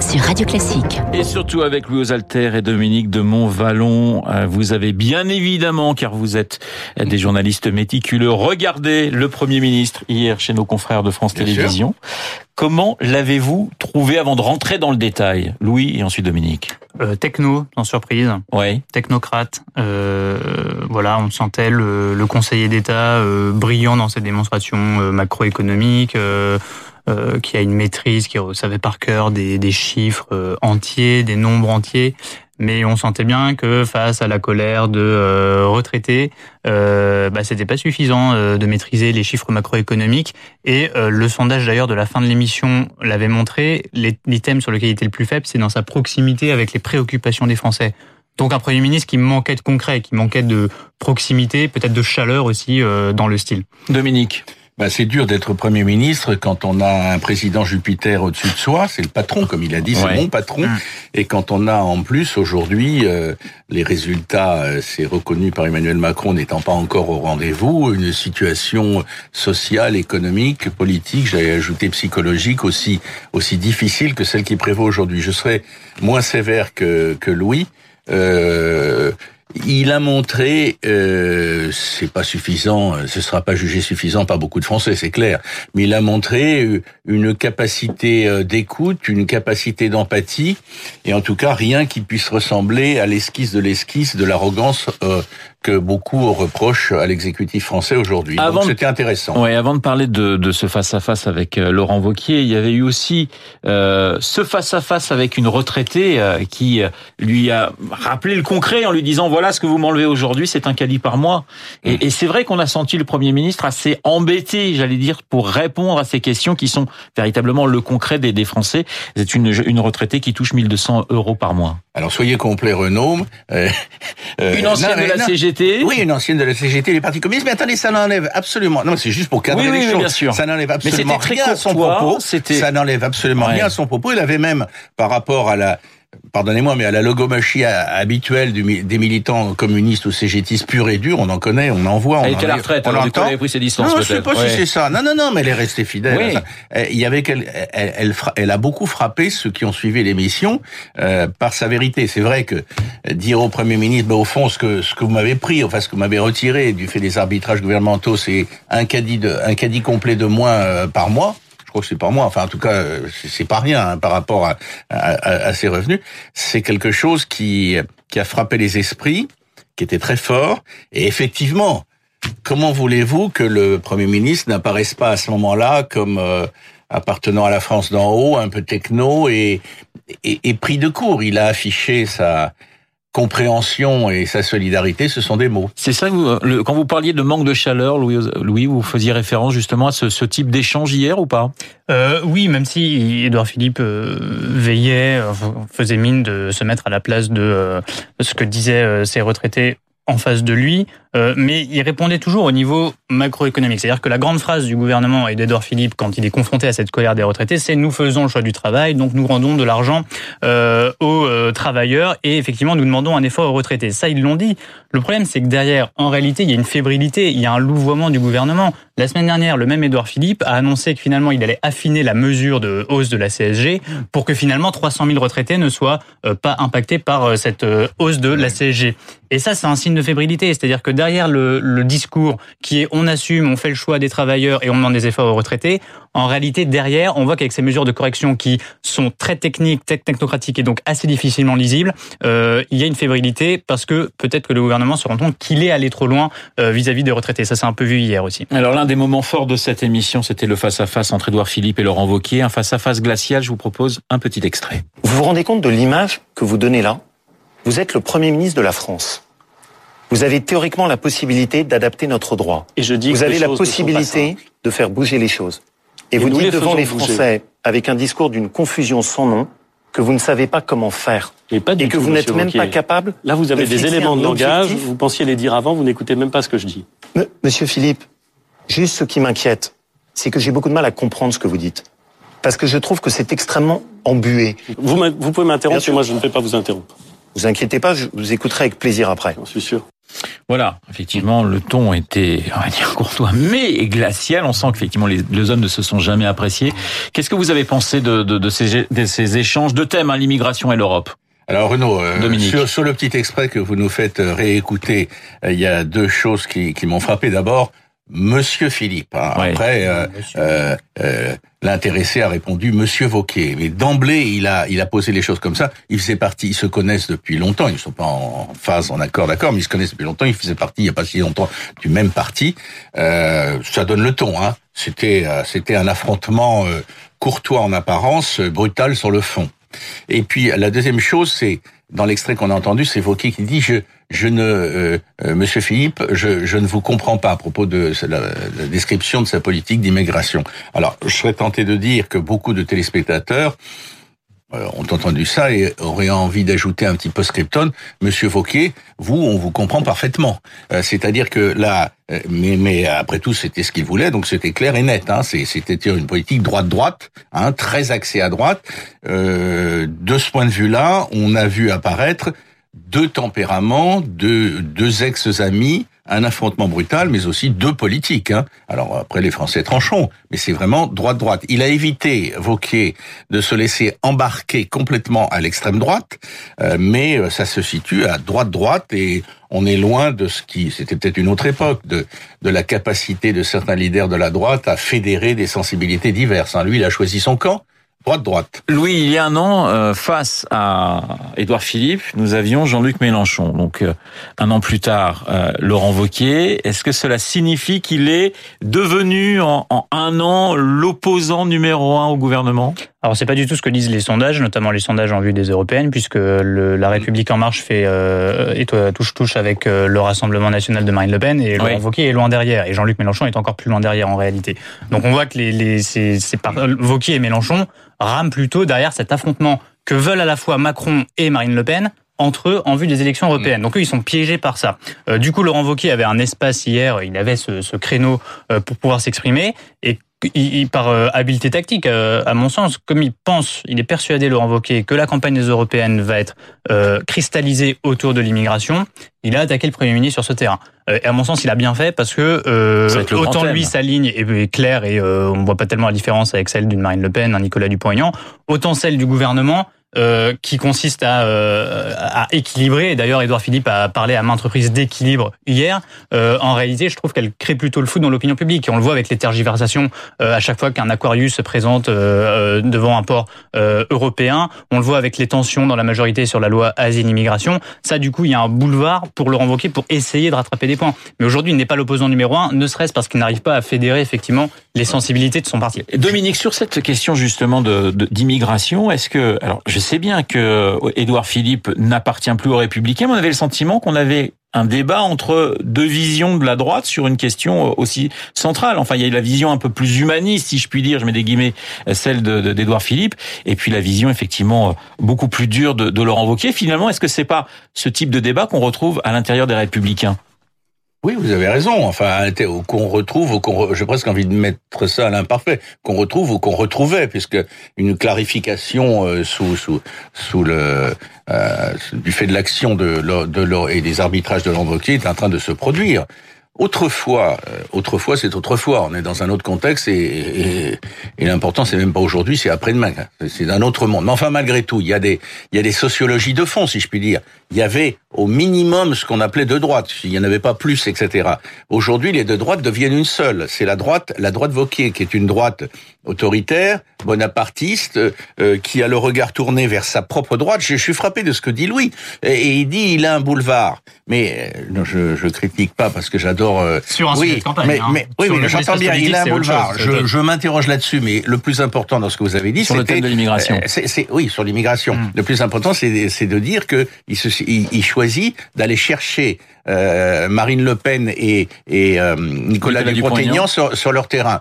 sur Radio Classique. Et surtout avec Louis Alter et Dominique de Montvalon. Euh, vous avez bien évidemment, car vous êtes des journalistes méticuleux, regardé le Premier ministre hier chez nos confrères de France Télévisions. Comment l'avez-vous trouvé avant de rentrer dans le détail Louis et ensuite Dominique? Euh, techno, sans surprise. Oui. Technocrate. Euh, voilà, on sentait le, le conseiller d'État euh, brillant dans ses démonstrations euh, macroéconomiques. Euh, qui a une maîtrise, qui savait par cœur des, des chiffres euh, entiers, des nombres entiers. Mais on sentait bien que face à la colère de euh, retraités, euh, bah, c'était pas suffisant de maîtriser les chiffres macroéconomiques. Et le sondage d'ailleurs de la fin de l'émission l'avait montré. L'item sur lequel il était le plus faible, c'est dans sa proximité avec les préoccupations des Français. Donc un Premier ministre qui manquait de concret, qui manquait de proximité, peut-être de chaleur aussi dans le style. Dominique bah, c'est dur d'être Premier ministre quand on a un président Jupiter au-dessus de soi, c'est le patron, comme il a dit, c'est mon patron. Hum. Et quand on a en plus aujourd'hui euh, les résultats, euh, c'est reconnu par Emmanuel Macron n'étant pas encore au rendez-vous, une situation sociale, économique, politique, j'allais ajouter psychologique aussi aussi difficile que celle qui prévaut aujourd'hui. Je serais moins sévère que, que Louis. Euh, il a montré, euh, c'est pas suffisant, ce sera pas jugé suffisant par beaucoup de Français, c'est clair, mais il a montré euh, une capacité euh, d'écoute, une capacité d'empathie, et en tout cas rien qui puisse ressembler à l'esquisse de l'esquisse de l'arrogance euh, que beaucoup reprochent à l'exécutif français aujourd'hui. Donc c'était intéressant. Oui, avant de parler de, de ce face-à-face avec euh, Laurent Vauquier, il y avait eu aussi euh, ce face-à-face avec une retraitée euh, qui lui a rappelé le concret en lui disant voilà ce que vous m'enlevez aujourd'hui, c'est un caddie par mois. Et, mmh. et c'est vrai qu'on a senti le Premier ministre assez embêté, j'allais dire, pour répondre à ces questions qui sont véritablement le concret des, des Français. C'est une, une retraitée qui touche 1200 euros par mois. Alors soyez complet, Renaud. Euh, une ancienne non, de la non, CGT oui, une ancienne de la CGT du Parti communiste. Mais attendez, ça n'enlève absolument. Non, c'est juste pour cadrer oui, les oui, choses. Bien sûr. Ça n'enlève absolument rien à son propos. Ça n'enlève absolument ouais. rien à son propos. Il avait même, par rapport à la pardonnez-moi, mais à la logomachie habituelle du, des militants communistes ou cégétistes purs et durs, on en connaît, on en voit. On elle était à la retraite, on l'entend. Elle pris ses distances. Non, je sais pas ouais. si c'est ça. Non, non, non, mais elle est restée fidèle. Oui. Il y avait qu'elle, elle, elle, elle, a beaucoup frappé ceux qui ont suivi l'émission euh, par sa vérité. C'est vrai que dire au Premier ministre, bah, au fond, ce que ce que vous m'avez pris, enfin ce que vous m'avez retiré du fait des arbitrages gouvernementaux, c'est un caddie de un caddie complet de moins euh, par mois je crois que c'est pas moi, enfin en tout cas c'est pas rien hein, par rapport à, à, à, ses revenus, c'est quelque chose qui, qui a frappé les esprits, qui était très fort, et effectivement, comment voulez-vous que le Premier ministre n'apparaisse pas à ce moment-là comme euh, appartenant à la France d'en haut, un peu techno et, et, et pris de court? Il a affiché sa, compréhension et sa solidarité, ce sont des mots. C'est ça, vous, le, quand vous parliez de manque de chaleur, Louis, Louis vous faisiez référence justement à ce, ce type d'échange hier ou pas? Euh, Oui, même si Édouard Philippe euh, veillait, euh, faisait mine de se mettre à la place de euh, ce que disaient euh, ces retraités en face de lui, euh, mais il répondait toujours au niveau macroéconomique. C'est-à-dire que la grande phrase du gouvernement et d'Edouard Philippe quand il est confronté à cette colère des retraités, c'est nous faisons le choix du travail, donc nous rendons de l'argent euh, aux euh, travailleurs et effectivement nous demandons un effort aux retraités. Ça, ils l'ont dit. Le problème, c'est que derrière, en réalité, il y a une fébrilité, il y a un louvoiement du gouvernement. La semaine dernière, le même Édouard Philippe a annoncé que finalement, il allait affiner la mesure de hausse de la CSG pour que finalement 300 000 retraités ne soient pas impactés par cette hausse de la CSG. Et ça, c'est un signe de fébrilité. C'est-à-dire que derrière le, le, discours qui est on assume, on fait le choix des travailleurs et on demande des efforts aux retraités, en réalité, derrière, on voit qu'avec ces mesures de correction qui sont très techniques, technocratiques et donc assez difficilement lisibles, euh, il y a une fébrilité parce que peut-être que le gouvernement se rend compte qu'il est allé trop loin vis-à-vis -vis des retraités. Ça s'est un peu vu hier aussi. Alors l'un des moments forts de cette émission, c'était le face-à-face -face entre Édouard Philippe et Laurent Wauquiez. Un face-à-face -face glacial, je vous propose un petit extrait. Vous vous rendez compte de l'image que vous donnez là? Vous êtes le Premier ministre de la France. Vous avez théoriquement la possibilité d'adapter notre droit. Et je dis vous avez la possibilité de faire bouger les choses. Et, et vous dites les devant les Français, bouger. avec un discours d'une confusion sans nom, que vous ne savez pas comment faire. Et, pas du et que tout, vous n'êtes même pas capable. Là, vous avez de des éléments de langage. Vous pensiez les dire avant. Vous n'écoutez même pas ce que je dis. Monsieur Philippe, juste ce qui m'inquiète, c'est que j'ai beaucoup de mal à comprendre ce que vous dites. Parce que je trouve que c'est extrêmement embué. Vous, vous pouvez m'interrompre, moi je ne vais pas vous interrompre. Vous inquiétez pas, je vous écouterai avec plaisir après. Je suis sûr. Voilà, effectivement, le ton était, on va dire, courtois, mais glacial. On sent qu'effectivement, les, les, hommes ne se sont jamais appréciés. Qu'est-ce que vous avez pensé de, de, de, ces, de ces, échanges de thèmes, hein, l'immigration et l'Europe? Alors Renaud, euh, sur, sur, le petit extrait que vous nous faites euh, réécouter, euh, il y a deux choses qui, qui m'ont frappé. D'abord, Monsieur Philippe. Hein. Après, euh, euh, euh, l'intéressé a répondu Monsieur Vauquier. Mais d'emblée, il a, il a posé les choses comme ça. Il faisait partie, ils se connaissent depuis longtemps. Ils ne sont pas en phase, en accord, d'accord, mais ils se connaissent depuis longtemps. Il faisait partie, il n'y a pas si longtemps, du même parti. ça donne le ton. Hein. C'était, c'était un affrontement courtois en apparence, brutal sur le fond. Et puis la deuxième chose, c'est dans l'extrait qu'on a entendu, c'est Vauquier qui dit je je ne euh, euh, Monsieur Philippe, je, je, ne vous comprends pas à propos de la, la description de sa politique d'immigration. Alors, je serais tenté de dire que beaucoup de téléspectateurs euh, ont entendu ça et auraient envie d'ajouter un petit post-scriptum. Monsieur Vauquier, vous, on vous comprend parfaitement. Euh, c'est-à-dire que là, euh, mais, mais après tout, c'était ce qu'il voulait, donc c'était clair et net. Hein, c'était une politique droite-droite, hein, très axée à droite. de ce point de vue-là, on a vu apparaître deux tempéraments, deux, deux ex-amis, un affrontement brutal, mais aussi deux politiques. Hein. Alors après, les Français tranchons, mais c'est vraiment droite-droite. Il a évité, Vauquier, de se laisser embarquer complètement à l'extrême droite, euh, mais euh, ça se situe à droite-droite et on est loin de ce qui, c'était peut-être une autre époque, de, de la capacité de certains leaders de la droite à fédérer des sensibilités diverses. Hein. Lui, il a choisi son camp droite. Louis, il y a un an, euh, face à Édouard Philippe, nous avions Jean-Luc Mélenchon. Donc, euh, un an plus tard, euh, Laurent Wauquiez. Est-ce que cela signifie qu'il est devenu en, un an l'opposant numéro un au gouvernement? Alors c'est pas du tout ce que disent les sondages, notamment les sondages en vue des européennes, puisque le, la République en marche fait euh, touche touche avec le Rassemblement national de Marine Le Pen et Laurent Wauquiez est loin derrière et Jean-Luc Mélenchon est encore plus loin derrière en réalité. Donc on voit que les, les c'est, par, Wauquiez et Mélenchon rame plutôt derrière cet affrontement que veulent à la fois Macron et Marine Le Pen entre eux en vue des élections européennes. Donc eux, ils sont piégés par ça. Euh, du coup, Laurent Wauquiez avait un espace hier, il avait ce, ce créneau euh, pour pouvoir s'exprimer. Et il, par euh, habileté tactique, euh, à mon sens, comme il pense, il est persuadé, Laurent Wauquiez, que la campagne des européennes va être euh, cristallisée autour de l'immigration, il a attaqué le Premier ministre sur ce terrain. Et à mon sens, il a bien fait parce que autant lui, sa ligne est, claire et on ne voit pas tellement la différence avec celle d'une Marine Le Pen, un Nicolas Dupont-Aignan, autant celle du gouvernement, euh, qui consiste à, euh, à équilibrer. Et d'ailleurs, Édouard Philippe a parlé à maintes reprises d'équilibre hier. Euh, en réalité, je trouve qu'elle crée plutôt le foot dans l'opinion publique. On le voit avec les tergiversations euh, à chaque fois qu'un Aquarius se présente euh, devant un port européen. On le voit avec les tensions dans la majorité sur la loi asile-immigration. Ça, du coup, il y a un boulevard pour le renvoquer pour essayer de rattraper des points. Mais aujourd'hui, il n'est pas l'opposant numéro un, ne serait-ce parce qu'il n'arrive pas à fédérer effectivement les sensibilités de son parti. Dominique, sur cette question justement de d'immigration, est-ce que alors sais bien que Édouard Philippe n'appartient plus aux Républicains, mais on avait le sentiment qu'on avait un débat entre deux visions de la droite sur une question aussi centrale. Enfin, il y a la vision un peu plus humaniste, si je puis dire, je mets des guillemets, celle d'Édouard Philippe, et puis la vision effectivement beaucoup plus dure de, de Laurent Wauquiez. Finalement, est-ce que c'est pas ce type de débat qu'on retrouve à l'intérieur des Républicains? Oui, vous avez raison. Enfin, qu'on retrouve, ou qu'on, j'ai presque envie de mettre ça à l'imparfait, qu'on retrouve ou qu'on retrouvait, puisque une clarification euh, sous sous sous le euh, du fait de l'action de, de, et des arbitrages de l'Androquier est en train de se produire. Autrefois, euh, autrefois, c'est autrefois. On est dans un autre contexte et, et, et l'important, c'est même pas aujourd'hui, c'est après-demain. C'est un autre monde. Mais enfin, malgré tout, il y a des, il y a des sociologies de fond, si je puis dire. Il y avait au minimum ce qu'on appelait de droite. Il n'y en avait pas plus, etc. Aujourd'hui, les deux droites deviennent une seule. C'est la droite, la droite Vauquier, qui est une droite autoritaire, bonapartiste, euh, qui a le regard tourné vers sa propre droite. Je, suis frappé de ce que dit Louis. Et, il dit, il a un boulevard. Mais euh, je, je critique pas parce que j'adore euh, Sur un oui, campagne, mais, hein. mais oui, oui j'entends bien. Il a un boulevard. je, je m'interroge là-dessus, mais le plus important dans ce que vous avez dit, sur le thème de l'immigration. Euh, c'est, oui, sur l'immigration. Hmm. Le plus important, c'est, de dire que il, se, il, choisit d'aller chercher euh, Marine Le Pen et, et euh, Nicolas, Nicolas Dupont-Aignan sur, sur leur terrain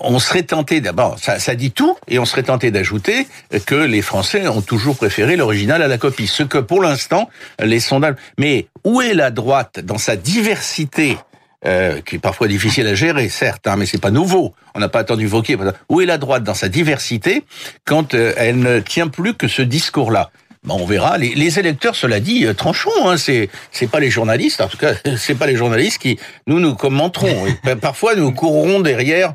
on serait tenté d'abord, ça, ça, dit tout, et on serait tenté d'ajouter que les Français ont toujours préféré l'original à la copie. Ce que pour l'instant, les sondages. Mais où est la droite dans sa diversité euh, qui est parfois difficile à gérer, certes, hein, mais c'est pas nouveau. On n'a pas attendu Vauquier. Où est la droite dans sa diversité quand euh, elle ne tient plus que ce discours-là? On verra. Les, électeurs, cela dit, euh, tranchons. Hein, c'est c'est pas les journalistes, en tout cas, c'est pas les journalistes qui nous nous commenterons. parfois, nous courrons derrière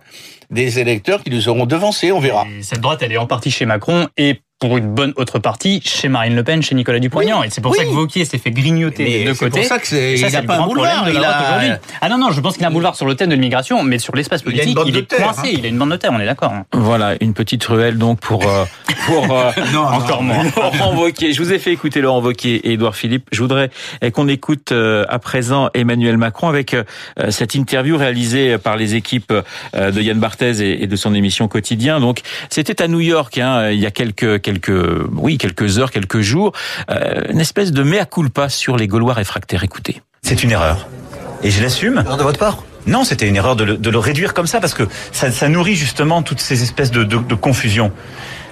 des électeurs qui nous auront devancés. On verra. cette droite, elle est en partie chez Macron et pour une bonne autre partie chez Marine Le Pen, chez Nicolas Dupont-Aignan. et c'est pour ça que Vauquier s'est fait grignoter des deux côtés. C'est pour ça qu'il n'a pas un boulevard. Il a... Ah non, non, je pense qu'il a un boulevard sur le thème de l'immigration, mais sur l'espace politique, il, est coincé. Hein. Il a une bande de terre, on est d'accord. Hein. Voilà, une petite ruelle donc pour... Euh, pour euh, non, encore moins. Laurent Wauquiez. Je vous ai fait écouter Laurent Wauquiez et Édouard Philippe. Je voudrais qu'on écoute euh, à présent Emmanuel Macron avec cette interview réalisée par les équipes de Yann Barthez et de son émission Quotidien. Donc, c'était à New York hein, il y a quelques... quelques oui, quelques heures, quelques jours, euh, une espèce de mea culpa sur les Gaulois réfractaires. Écoutez. C'est une erreur. Et je l'assume. De votre part? Non, c'était une erreur de le, réduire comme ça parce que ça, nourrit justement toutes ces espèces de, de confusion.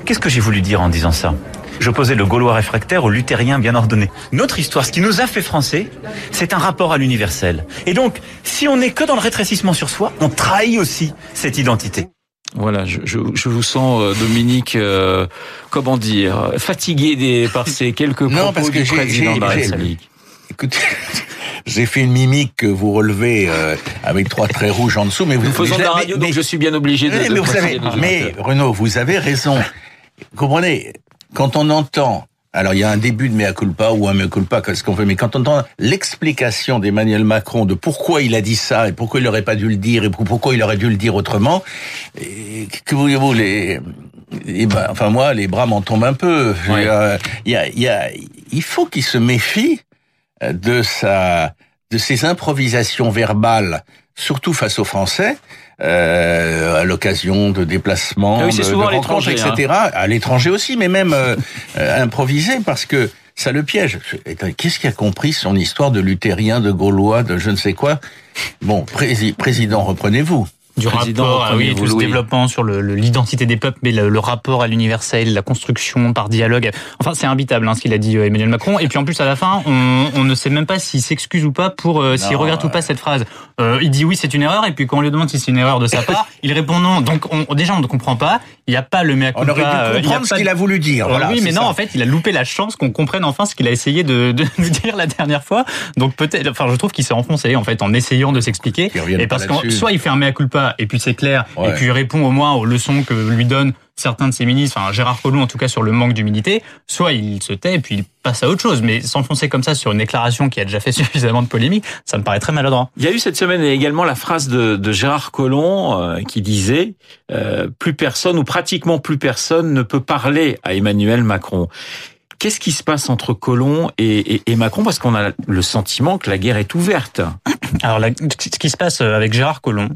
Qu'est-ce que j'ai voulu dire en disant ça? J'opposais le Gaulois réfractaire au luthérien bien ordonné. Notre histoire, ce qui nous a fait français, c'est un rapport à l'universel. Et donc, si on n'est que dans le rétrécissement sur soi, on trahit aussi cette identité. Voilà, je, je, je, vous sens, euh, Dominique, euh, comment dire, fatigué des, par ces quelques propos non, parce que du président de la République. Écoutez, j'ai fait une mimique que vous relevez euh, avec trois traits rouges en dessous, mais vous... Nous faisons de la radio, donc je suis bien obligé de... Mais, de vous savez, mais Renaud, vous avez raison. Comprenez, quand on entend alors il y a un début de mea culpa ou un mea culpa, qu'est-ce qu'on veut, mais quand on entend l'explication d'Emmanuel Macron de pourquoi il a dit ça et pourquoi il n'aurait pas dû le dire et pourquoi il aurait dû le dire autrement, que voulez-vous les, ben, enfin moi les bras m'en tombent un peu. Il, y a, il, y a, il faut qu'il se méfie de sa de ses improvisations verbales, surtout face aux Français, euh, à l'occasion de déplacements, oui, de, rencontres, etc. Hein. À l'étranger aussi, mais même euh, euh, improvisé parce que ça le piège. Qu'est-ce qu'il a compris son histoire de luthérien, de gaulois, de je ne sais quoi? Bon, président, reprenez-vous du rapport, ah oui, tout ce développement sur l'identité des peuples, mais le, rapport à l'universel, la construction par dialogue. Enfin, c'est imbitable hein, ce qu'il a dit euh, Emmanuel Macron. Et puis en plus, à la fin, on, on ne sait même pas s'il s'excuse ou pas pour euh, s'il regrette ou pas cette phrase. Euh, il dit oui, c'est une erreur, et puis quand on lui demande si c'est une erreur de sa part, il répond non. Donc on, déjà, on ne comprend pas. Il n'y a pas le mea culpa. On aurait pu comprendre ce qu'il a voulu dire. Voilà, oui, mais non, en fait, il a loupé la chance qu'on comprenne enfin ce qu'il a essayé de, de nous dire la dernière fois. Donc peut-être, enfin, je trouve qu'il s'est enfoncé en fait en essayant de s'expliquer. Et parce que soit il fait un mea culpa et puis c'est clair, et puis il répond au moins aux leçons que lui donnent certains de ses ministres, enfin Gérard Collomb en tout cas sur le manque d'humilité, soit il se tait et puis il passe à autre chose. Mais s'enfoncer comme ça sur une déclaration qui a déjà fait suffisamment de polémique, ça me paraît très maladroit. Il y a eu cette semaine également la phrase de, de Gérard Collomb euh, qui disait euh, plus personne ou pratiquement plus personne ne peut parler à Emmanuel Macron. Qu'est-ce qui se passe entre Collomb et, et, et Macron? Parce qu'on a le sentiment que la guerre est ouverte. Alors, ce qui se passe avec Gérard Collomb,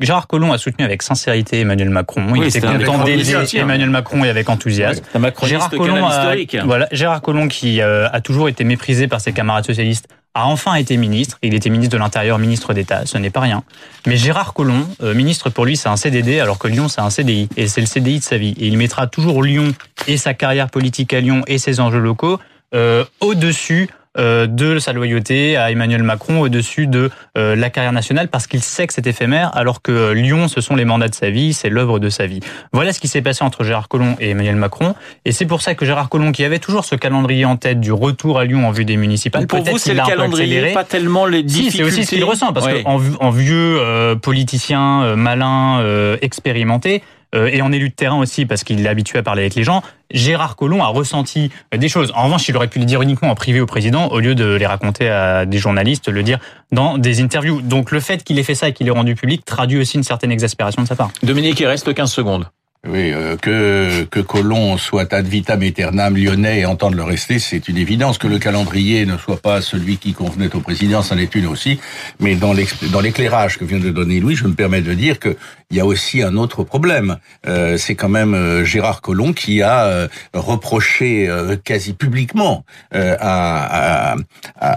Gérard Collomb a soutenu avec sincérité Emmanuel Macron. Il était content d'aider Emmanuel Macron et avec enthousiasme. Gérard Collomb, a, voilà, Gérard Collomb qui euh, a toujours été méprisé par ses camarades socialistes a enfin été ministre. Il était ministre de l'Intérieur, ministre d'État, ce n'est pas rien. Mais Gérard Collomb, euh, ministre pour lui, c'est un CDD, alors que Lyon, c'est un CDI. Et c'est le CDI de sa vie. Et il mettra toujours Lyon et sa carrière politique à Lyon et ses enjeux locaux euh, au-dessus de sa loyauté à Emmanuel Macron au-dessus de euh, la carrière nationale parce qu'il sait que c'est éphémère alors que Lyon ce sont les mandats de sa vie, c'est l'œuvre de sa vie. Voilà ce qui s'est passé entre Gérard Collomb et Emmanuel Macron et c'est pour ça que Gérard Collomb qui avait toujours ce calendrier en tête du retour à Lyon en vue des municipales, pour vous c'est le calendrier, pas tellement les difficultés. c'est aussi ce qu'il ressent parce qu'en en vieux euh, politicien malin expérimenté euh, et en élu de terrain aussi, parce qu'il est habitué à parler avec les gens, Gérard Collomb a ressenti des choses. En revanche, il aurait pu les dire uniquement en privé au président, au lieu de les raconter à des journalistes, le dire dans des interviews. Donc le fait qu'il ait fait ça et qu'il ait rendu public traduit aussi une certaine exaspération de sa part. Dominique, il reste 15 secondes. Oui, euh, que que Colomb soit ad vitam aeternam lyonnais et entende le rester, c'est une évidence. Que le calendrier ne soit pas celui qui convenait au président, c'en est une aussi. Mais dans l'éclairage que vient de donner Louis, je me permets de dire que il y a aussi un autre problème. Euh, c'est quand même euh, Gérard Collomb qui a euh, reproché quasi publiquement à,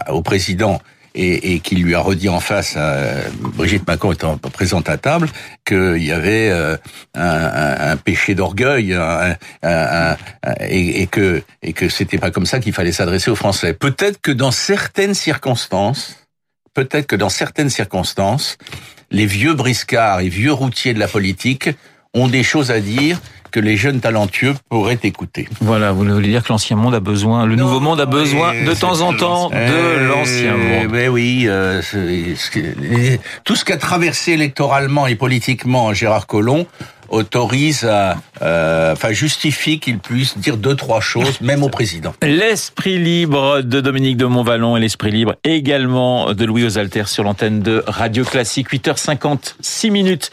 au président et, et qui lui a redit en face, à Brigitte Macron étant présente à table, qu'il y avait euh, un, un, péché d'orgueil et, et, que et que c'était pas comme ça qu'il fallait s'adresser aux Français. Peut-être que dans certaines circonstances, peut-être que dans certaines circonstances, les vieux briscards et vieux routiers de la politique ont des choses à dire que les jeunes talentueux pourraient écouter. Voilà, vous voulez dire que l'ancien monde a besoin, le nouveau monde a besoin de temps en temps de l'ancien monde. Ben oui, euh, tout ce qu'a traversé électoralement et politiquement Gérard Collomb autorise à, euh, enfin justifie qu'il puisse dire deux trois choses, même au président. L'esprit libre de Dominique de Montvalon et l'esprit libre également de Louis Osalter sur l'antenne de Radio Classique 8h56 minutes.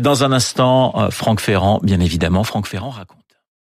Dans un instant, euh, Franck Ferrand, bien évidemment, Franck Ferrand raconte.